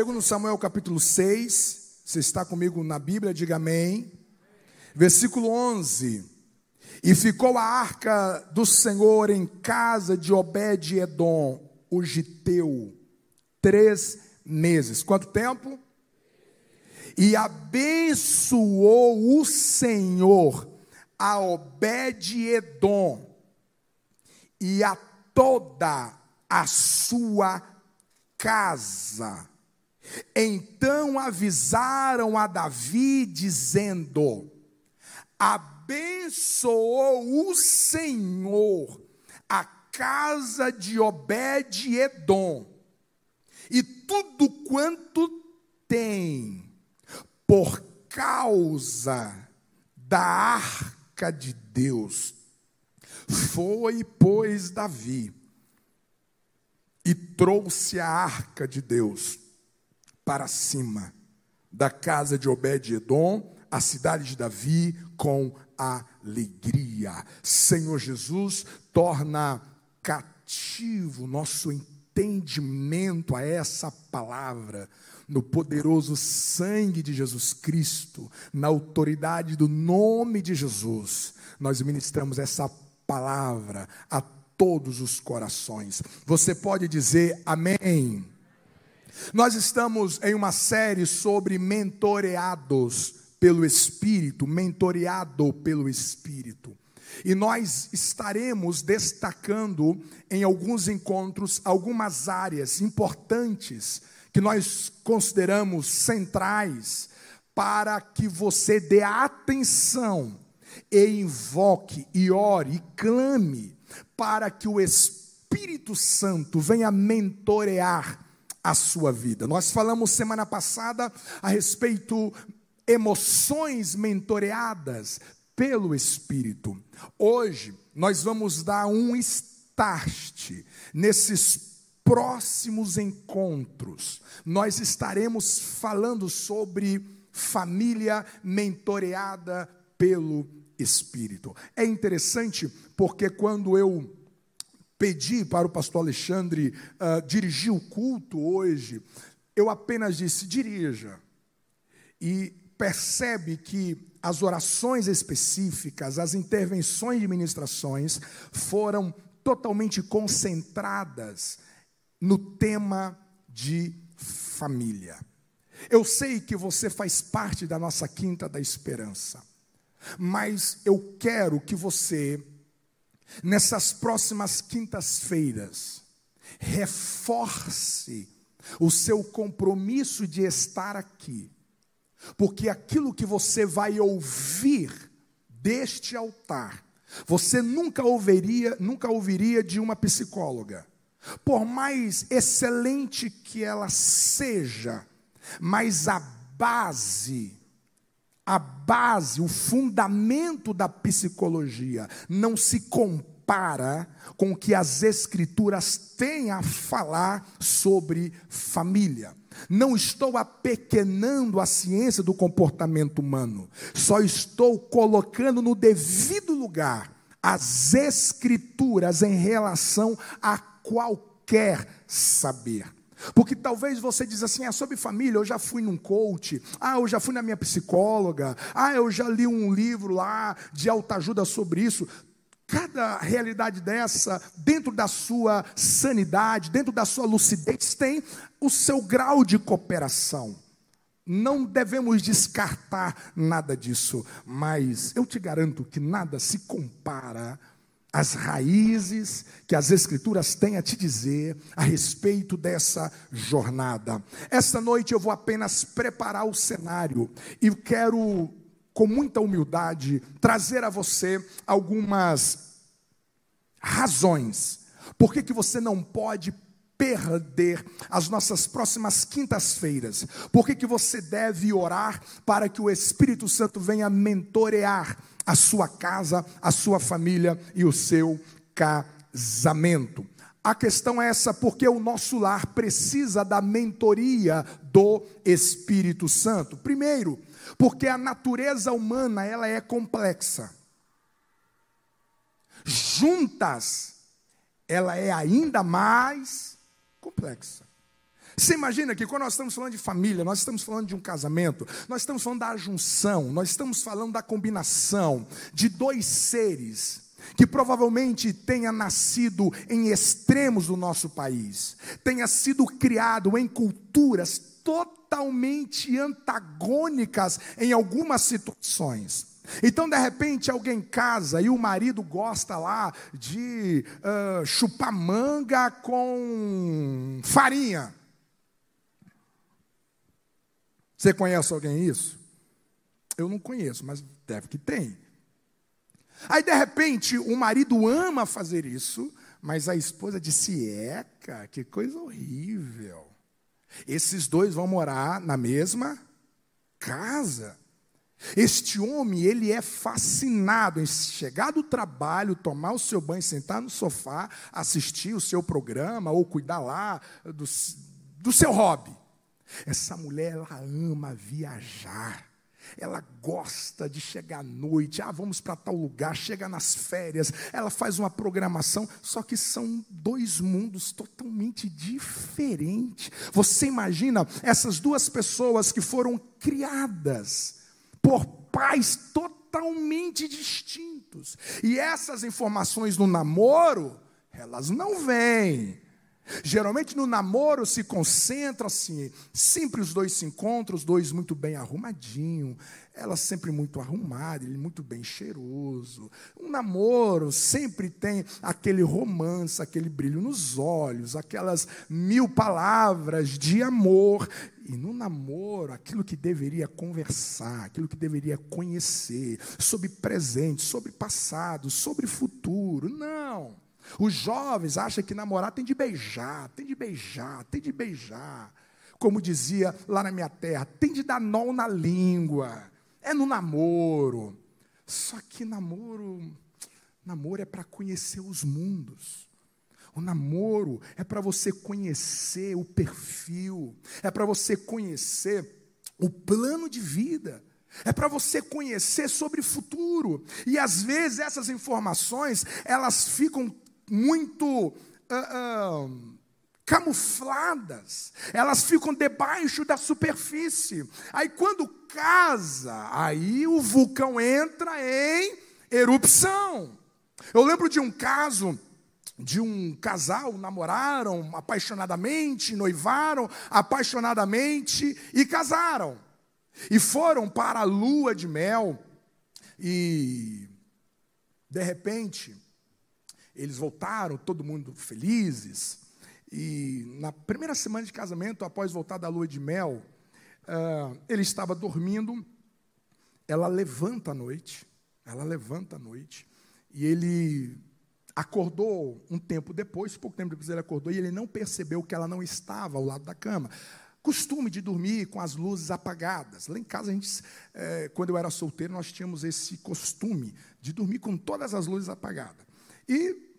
Segundo Samuel capítulo 6, você está comigo na Bíblia, diga amém. Versículo 11. E ficou a arca do Senhor em casa de Obed-edom, o giteu, três meses. Quanto tempo? E abençoou o Senhor a Obed-edom e a toda a sua casa. Então avisaram a Davi, dizendo: Abençoou o Senhor a casa de Obed-Edom e tudo quanto tem, por causa da arca de Deus. Foi, pois, Davi e trouxe a arca de Deus para cima da casa de Obed-Edom, a cidade de Davi, com alegria. Senhor Jesus, torna cativo nosso entendimento a essa palavra, no poderoso sangue de Jesus Cristo, na autoridade do nome de Jesus. Nós ministramos essa palavra a todos os corações. Você pode dizer amém. Nós estamos em uma série sobre mentoreados pelo Espírito, mentoreado pelo Espírito. E nós estaremos destacando em alguns encontros algumas áreas importantes que nós consideramos centrais para que você dê atenção e invoque e ore e clame para que o Espírito Santo venha mentorear a sua vida. Nós falamos semana passada a respeito emoções mentoreadas pelo Espírito. Hoje nós vamos dar um start nesses próximos encontros. Nós estaremos falando sobre família mentoreada pelo Espírito. É interessante porque quando eu pedi para o pastor Alexandre uh, dirigir o culto hoje, eu apenas disse: dirija. E percebe que as orações específicas, as intervenções de ministrações foram totalmente concentradas no tema de família. Eu sei que você faz parte da nossa quinta da esperança. Mas eu quero que você, nessas próximas quintas-feiras, reforce o seu compromisso de estar aqui, porque aquilo que você vai ouvir deste altar, você nunca ouviria, nunca ouviria de uma psicóloga. Por mais excelente que ela seja, mas a base a base, o fundamento da psicologia não se compara com o que as escrituras têm a falar sobre família. Não estou apequenando a ciência do comportamento humano, só estou colocando no devido lugar as escrituras em relação a qualquer saber. Porque talvez você diz assim, é sobre família, eu já fui num coach, ah, eu já fui na minha psicóloga, ah, eu já li um livro lá de autoajuda sobre isso. Cada realidade dessa, dentro da sua sanidade, dentro da sua lucidez, tem o seu grau de cooperação. Não devemos descartar nada disso, mas eu te garanto que nada se compara as raízes que as Escrituras têm a te dizer a respeito dessa jornada. Esta noite eu vou apenas preparar o cenário e quero, com muita humildade, trazer a você algumas razões por que, que você não pode perder as nossas próximas quintas-feiras? Por que, que você deve orar para que o Espírito Santo venha mentorear a sua casa, a sua família e o seu casamento. A questão é essa, porque o nosso lar precisa da mentoria do Espírito Santo. Primeiro, porque a natureza humana ela é complexa. Juntas, ela é ainda mais complexa. Você imagina que quando nós estamos falando de família, nós estamos falando de um casamento, nós estamos falando da junção, nós estamos falando da combinação de dois seres que provavelmente tenha nascido em extremos do nosso país, tenha sido criado em culturas totalmente antagônicas em algumas situações. Então, de repente, alguém casa e o marido gosta lá de uh, chupar manga com farinha. Você conhece alguém isso? Eu não conheço, mas deve que tem. Aí, de repente, o marido ama fazer isso, mas a esposa disse: Eca, que coisa horrível. Esses dois vão morar na mesma casa. Este homem, ele é fascinado em chegar do trabalho, tomar o seu banho, sentar no sofá, assistir o seu programa ou cuidar lá do, do seu hobby. Essa mulher, ela ama viajar. Ela gosta de chegar à noite, ah, vamos para tal lugar, chega nas férias, ela faz uma programação, só que são dois mundos totalmente diferentes. Você imagina essas duas pessoas que foram criadas por pais totalmente distintos. E essas informações no namoro, elas não vêm. Geralmente no namoro se concentra assim, sempre os dois se encontram, os dois muito bem arrumadinho, ela sempre muito arrumada, ele muito bem cheiroso. Um namoro sempre tem aquele romance, aquele brilho nos olhos, aquelas mil palavras de amor. E no namoro, aquilo que deveria conversar, aquilo que deveria conhecer, sobre presente, sobre passado, sobre futuro. Não. Os jovens acham que namorar tem de beijar, tem de beijar, tem de beijar. Como dizia lá na minha terra, tem de dar nó na língua. É no namoro. Só que namoro, namoro é para conhecer os mundos. O namoro é para você conhecer o perfil, é para você conhecer o plano de vida. É para você conhecer sobre o futuro. E às vezes essas informações, elas ficam muito uh, uh, camufladas, elas ficam debaixo da superfície. Aí quando casa, aí o vulcão entra em erupção. Eu lembro de um caso de um casal, namoraram apaixonadamente, noivaram apaixonadamente e casaram. E foram para a lua de mel e de repente eles voltaram, todo mundo felizes. E na primeira semana de casamento, após voltar da lua de mel, uh, ele estava dormindo. Ela levanta à noite, ela levanta à noite, e ele acordou um tempo depois, pouco tempo depois ele acordou, e ele não percebeu que ela não estava ao lado da cama. Costume de dormir com as luzes apagadas. Lá em casa, a gente, é, quando eu era solteiro, nós tínhamos esse costume de dormir com todas as luzes apagadas. E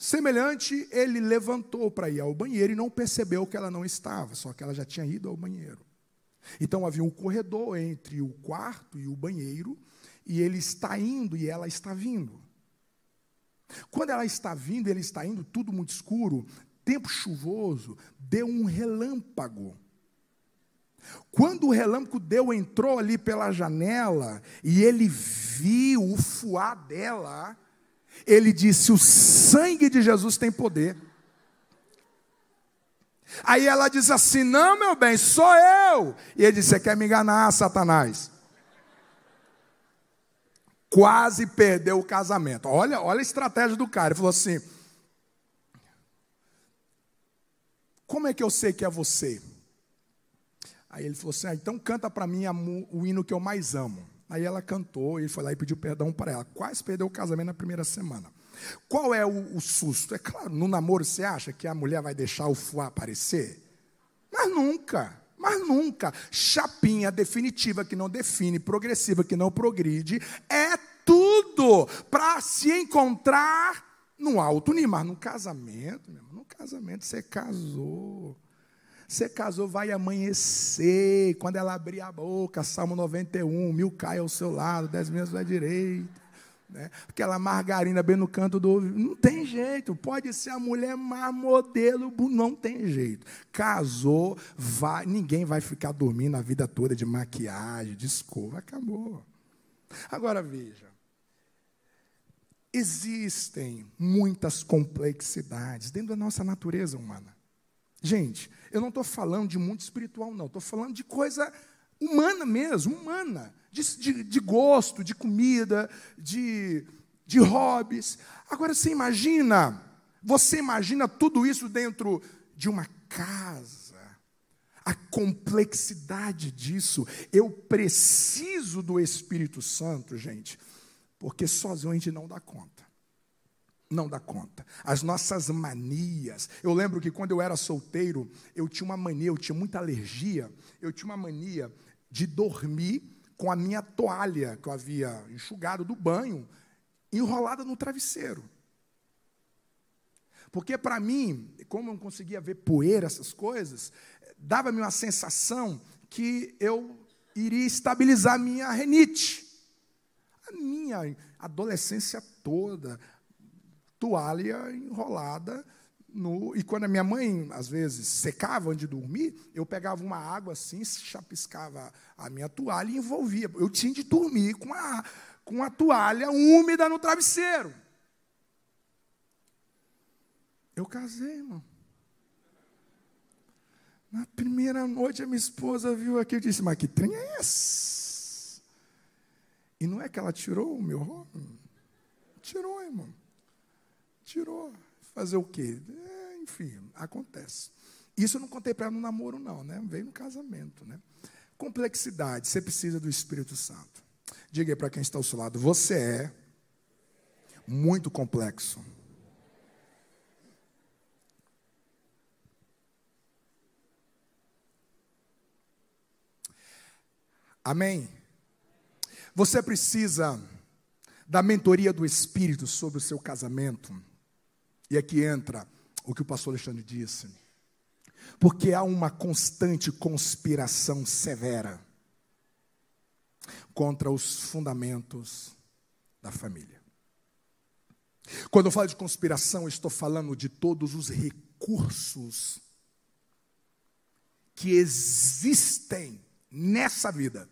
Semelhante, ele levantou para ir ao banheiro e não percebeu que ela não estava, só que ela já tinha ido ao banheiro. Então havia um corredor entre o quarto e o banheiro, e ele está indo e ela está vindo. Quando ela está vindo, ele está indo, tudo muito escuro, tempo chuvoso, deu um relâmpago. Quando o relâmpago deu, entrou ali pela janela e ele viu o fuá dela ele disse: O sangue de Jesus tem poder. Aí ela diz assim: Não, meu bem, sou eu. E ele disse: Você quer me enganar, Satanás? Quase perdeu o casamento. Olha, olha a estratégia do cara. Ele falou assim: Como é que eu sei que é você? Aí ele falou assim: ah, Então canta para mim o hino que eu mais amo. Aí ela cantou e foi lá e pediu perdão para ela. Quase perdeu o casamento na primeira semana. Qual é o, o, susto? É claro, no namoro você acha que a mulher vai deixar o fuá aparecer? Mas nunca, mas nunca. Chapinha definitiva que não define, progressiva que não progride, é tudo para se encontrar no alto nível. Mas no casamento, meu irmão, no casamento você casou. Você casou, vai amanhecer. Quando ela abrir a boca, Salmo 91, mil cai ao seu lado, dez mil à sua direita. Né? Aquela margarina bem no canto do ouvido. Não tem jeito. Pode ser a mulher mais modelo, não tem jeito. Casou, vai, ninguém vai ficar dormindo a vida toda de maquiagem, de escova. Acabou. Agora veja. Existem muitas complexidades dentro da nossa natureza humana. Gente, eu não estou falando de mundo espiritual, não. Estou falando de coisa humana mesmo, humana de, de, de gosto, de comida, de, de hobbies. Agora você imagina, você imagina tudo isso dentro de uma casa. A complexidade disso. Eu preciso do Espírito Santo, gente, porque sozinho a gente não dá conta. Não dá conta. As nossas manias. Eu lembro que quando eu era solteiro, eu tinha uma mania, eu tinha muita alergia, eu tinha uma mania de dormir com a minha toalha que eu havia enxugado do banho, enrolada no travesseiro. Porque para mim, como eu não conseguia ver poeira, essas coisas, dava-me uma sensação que eu iria estabilizar a minha renite. A minha adolescência toda, toalha enrolada no, e quando a minha mãe, às vezes, secava antes de dormir, eu pegava uma água assim, chapiscava a minha toalha e envolvia. Eu tinha de dormir com a, com a toalha úmida no travesseiro. Eu casei, irmão. Na primeira noite, a minha esposa viu aqui e disse: Mas que trem é esse? E não é que ela tirou o meu homem? Tirou, irmão. Tirou. Fazer o quê? É, enfim, acontece. Isso eu não contei para ela no namoro, não, né? Veio no casamento, né? Complexidade, você precisa do Espírito Santo. Diga aí para quem está ao seu lado, você é muito complexo. Amém? Você precisa da mentoria do Espírito sobre o seu casamento e aqui entra o que o pastor Alexandre disse. Porque há uma constante conspiração severa contra os fundamentos da família. Quando eu falo de conspiração, estou falando de todos os recursos que existem nessa vida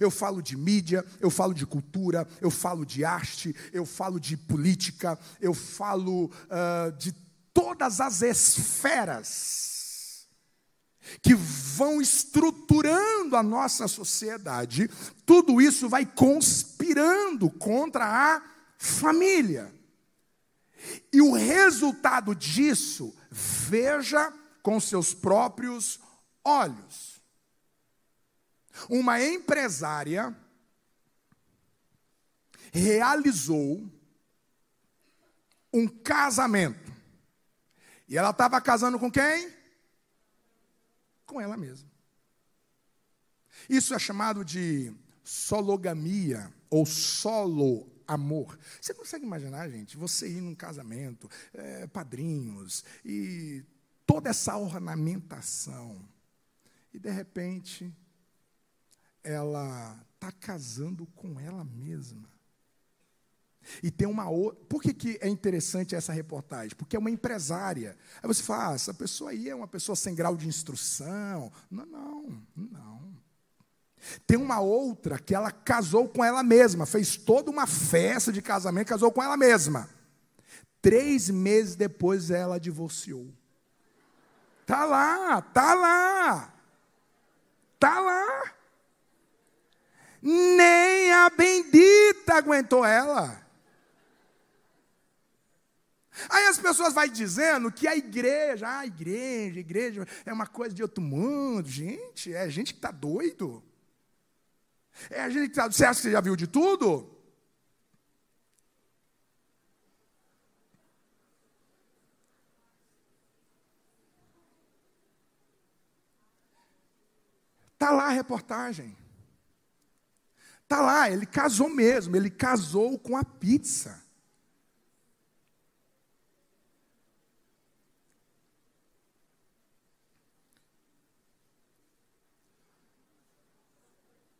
eu falo de mídia, eu falo de cultura, eu falo de arte, eu falo de política, eu falo uh, de todas as esferas que vão estruturando a nossa sociedade. Tudo isso vai conspirando contra a família. E o resultado disso, veja com seus próprios olhos. Uma empresária realizou um casamento. E ela estava casando com quem? Com ela mesma. Isso é chamado de sologamia ou solo amor. Você consegue imaginar, gente, você ir num casamento, é, padrinhos e toda essa ornamentação e de repente ela está casando com ela mesma. E tem uma outra. Por que, que é interessante essa reportagem? Porque é uma empresária. Aí você fala, ah, essa pessoa aí é uma pessoa sem grau de instrução. Não, não, não. Tem uma outra que ela casou com ela mesma, fez toda uma festa de casamento, casou com ela mesma. Três meses depois ela divorciou. Tá lá, tá lá, tá lá. Nem a bendita aguentou ela. Aí as pessoas vão dizendo que a igreja, ah, a igreja, a igreja é uma coisa de outro mundo. Gente, é gente que está doido. É a gente que está. Você acha que você já viu de tudo? Está lá a reportagem. Está lá, ele casou mesmo, ele casou com a pizza.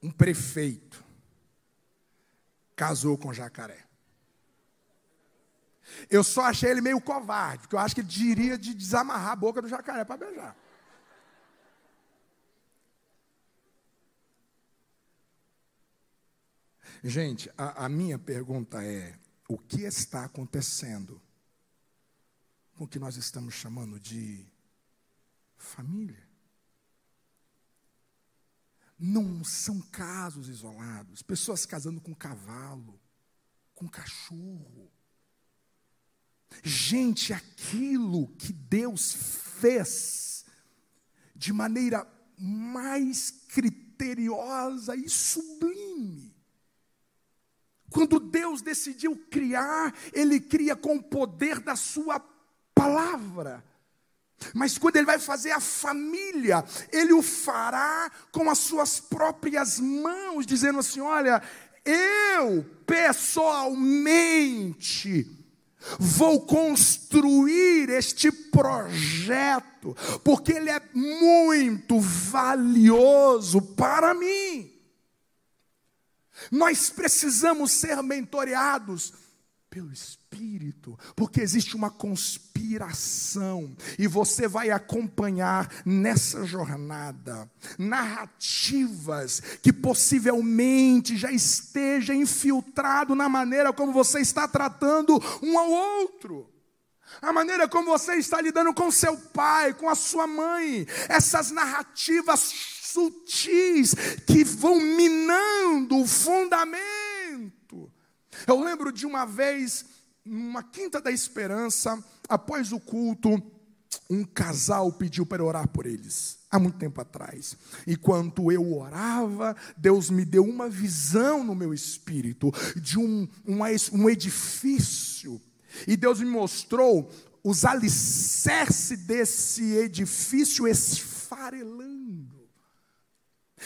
Um prefeito casou com jacaré. Eu só achei ele meio covarde, porque eu acho que ele diria de desamarrar a boca do jacaré para beijar. Gente, a, a minha pergunta é: o que está acontecendo com o que nós estamos chamando de família? Não são casos isolados, pessoas casando com cavalo, com cachorro. Gente, aquilo que Deus fez de maneira mais criteriosa e sublime quando Deus decidiu criar, Ele cria com o poder da Sua palavra. Mas quando Ele vai fazer a família, Ele o fará com as Suas próprias mãos, dizendo assim: Olha, eu pessoalmente vou construir este projeto, porque ele é muito valioso para mim. Nós precisamos ser mentoreados pelo Espírito, porque existe uma conspiração, e você vai acompanhar nessa jornada narrativas que possivelmente já esteja infiltrado na maneira como você está tratando um ao outro. A maneira como você está lidando com seu pai, com a sua mãe, essas narrativas sutis que vão minando o fundamento. Eu lembro de uma vez, numa Quinta da Esperança, após o culto, um casal pediu para orar por eles, há muito tempo atrás. Enquanto eu orava, Deus me deu uma visão no meu espírito de um, um, um edifício, e Deus me mostrou os alicerces desse edifício esfarelando.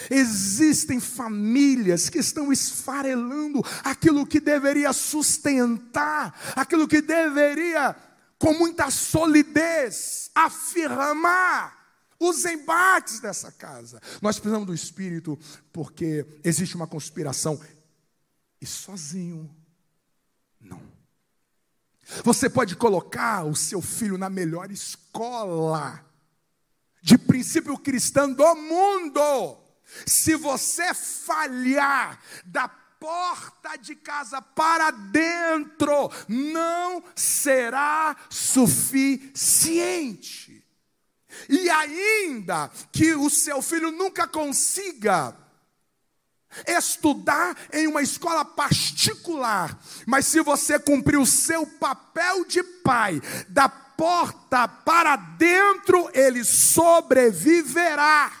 Existem famílias que estão esfarelando aquilo que deveria sustentar, aquilo que deveria, com muita solidez, afirmar os embates dessa casa. Nós precisamos do Espírito, porque existe uma conspiração, e sozinho, não. Você pode colocar o seu filho na melhor escola de princípio cristão do mundo se você falhar da porta de casa para dentro, não será suficiente. E ainda que o seu filho nunca consiga estudar em uma escola particular, mas se você cumprir o seu papel de pai, da porta para dentro, ele sobreviverá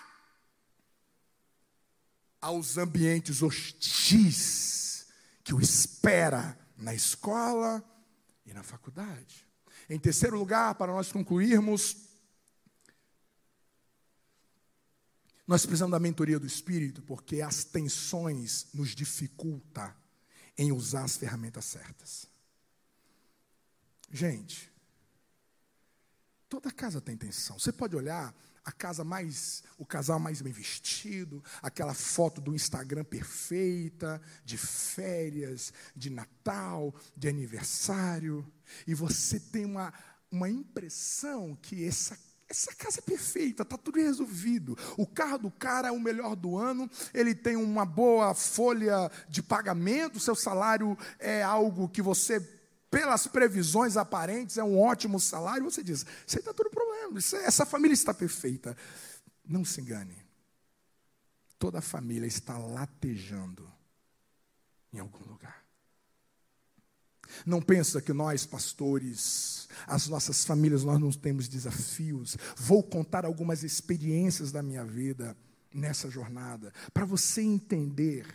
aos ambientes hostis que o espera na escola e na faculdade. Em terceiro lugar, para nós concluirmos, nós precisamos da mentoria do Espírito, porque as tensões nos dificulta em usar as ferramentas certas. Gente, toda casa tem tensão. Você pode olhar a casa mais, o casal mais bem vestido, aquela foto do Instagram perfeita, de férias, de Natal, de aniversário, e você tem uma, uma impressão que essa essa casa é perfeita, está tudo resolvido. O carro do cara é o melhor do ano, ele tem uma boa folha de pagamento, seu salário é algo que você pelas previsões aparentes, é um ótimo salário, você diz: Isso aí está tudo problema, isso, essa família está perfeita. Não se engane. Toda a família está latejando em algum lugar. Não pensa que nós, pastores, as nossas famílias, nós não temos desafios. Vou contar algumas experiências da minha vida nessa jornada, para você entender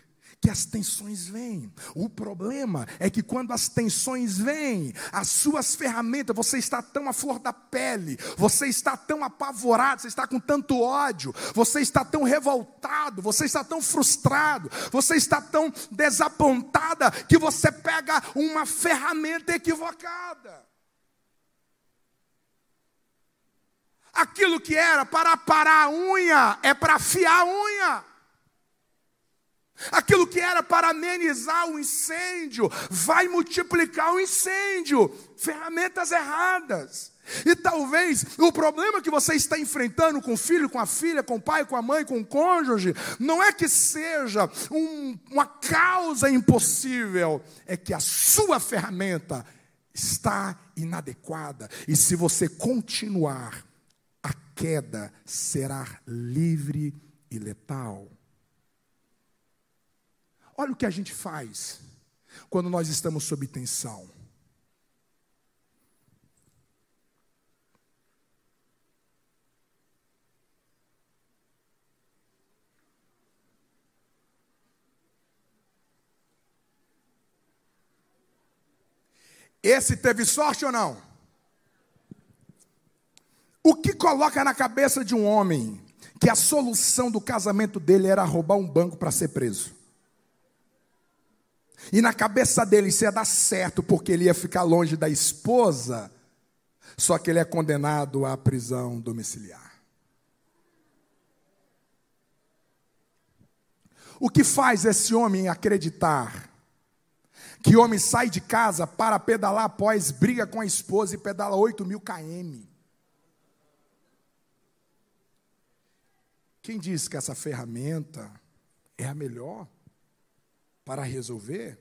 que as tensões vêm. O problema é que quando as tensões vêm, as suas ferramentas, você está tão à flor da pele, você está tão apavorado, você está com tanto ódio, você está tão revoltado, você está tão frustrado, você está tão desapontada que você pega uma ferramenta equivocada. Aquilo que era para parar a unha é para afiar a unha. Aquilo que era para amenizar o incêndio, vai multiplicar o incêndio. Ferramentas erradas. E talvez o problema que você está enfrentando com o filho, com a filha, com o pai, com a mãe, com o cônjuge, não é que seja um, uma causa impossível, é que a sua ferramenta está inadequada. E se você continuar, a queda será livre e letal. Olha o que a gente faz quando nós estamos sob tensão. Esse teve sorte ou não? O que coloca na cabeça de um homem que a solução do casamento dele era roubar um banco para ser preso? E na cabeça dele isso ia dar certo porque ele ia ficar longe da esposa, só que ele é condenado à prisão domiciliar. O que faz esse homem acreditar que homem sai de casa para pedalar após briga com a esposa e pedala 8 mil km. Quem diz que essa ferramenta é a melhor para resolver?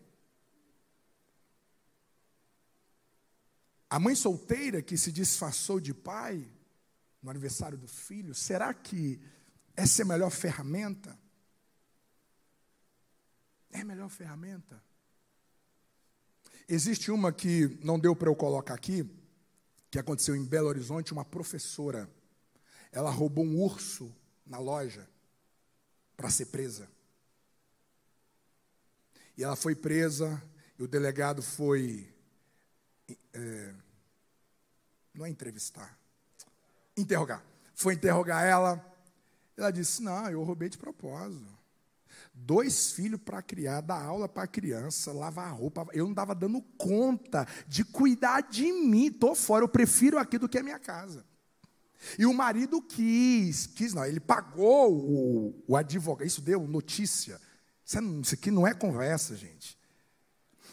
A mãe solteira que se disfarçou de pai no aniversário do filho, será que essa é a melhor ferramenta? É a melhor ferramenta? Existe uma que não deu para eu colocar aqui, que aconteceu em Belo Horizonte, uma professora. Ela roubou um urso na loja para ser presa. E ela foi presa, e o delegado foi. É, não é entrevistar, interrogar. Foi interrogar ela. Ela disse: Não, eu roubei de propósito dois filhos para criar, dar aula para a criança, lavar roupa. Eu não estava dando conta de cuidar de mim. Estou fora, eu prefiro aqui do que a minha casa. E o marido quis, quis não, ele pagou o, o advogado. Isso deu notícia. Isso, aqui não é conversa, gente.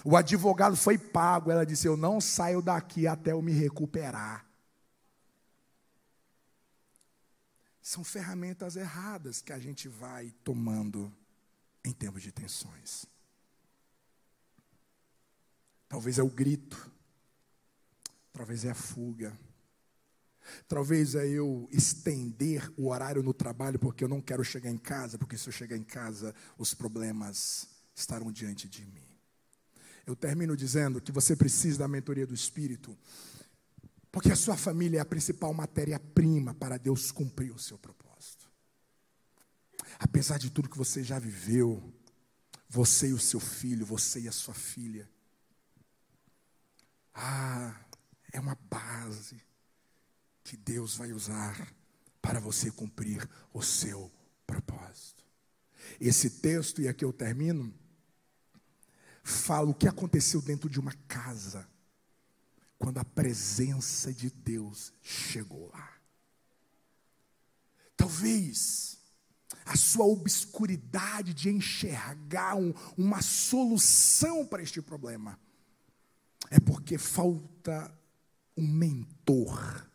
O advogado foi pago. Ela disse: Eu não saio daqui até eu me recuperar. São ferramentas erradas que a gente vai tomando em tempos de tensões. Talvez é o grito, talvez é a fuga, talvez é eu estender o horário no trabalho porque eu não quero chegar em casa, porque se eu chegar em casa os problemas estarão diante de mim. Eu termino dizendo que você precisa da mentoria do Espírito, porque a sua família é a principal matéria-prima para Deus cumprir o seu propósito. Apesar de tudo que você já viveu, você e o seu filho, você e a sua filha. Ah, é uma base que Deus vai usar para você cumprir o seu propósito. Esse texto, e aqui eu termino, fala o que aconteceu dentro de uma casa, quando a presença de Deus chegou lá. Talvez a sua obscuridade de enxergar um, uma solução para este problema. É porque falta um mentor,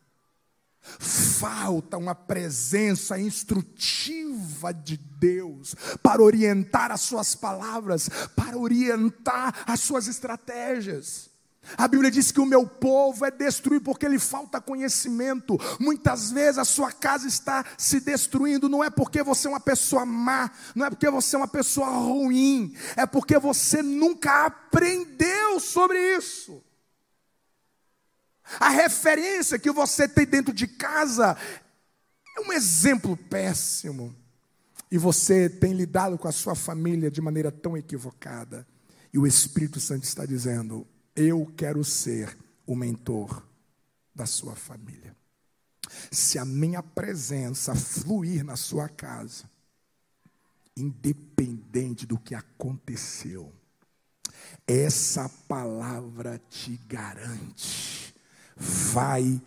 falta uma presença instrutiva de Deus para orientar as suas palavras, para orientar as suas estratégias. A Bíblia diz que o meu povo é destruído porque lhe falta conhecimento. Muitas vezes a sua casa está se destruindo, não é porque você é uma pessoa má, não é porque você é uma pessoa ruim, é porque você nunca aprendeu sobre isso. A referência que você tem dentro de casa é um exemplo péssimo. E você tem lidado com a sua família de maneira tão equivocada. E o Espírito Santo está dizendo: eu quero ser o mentor da sua família. Se a minha presença fluir na sua casa, independente do que aconteceu, essa palavra te garante, vai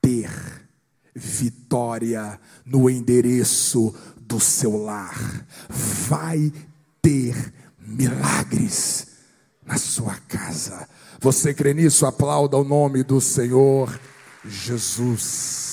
ter vitória no endereço do seu lar, vai ter milagres na sua casa. Você crê nisso? Aplauda o nome do Senhor Jesus.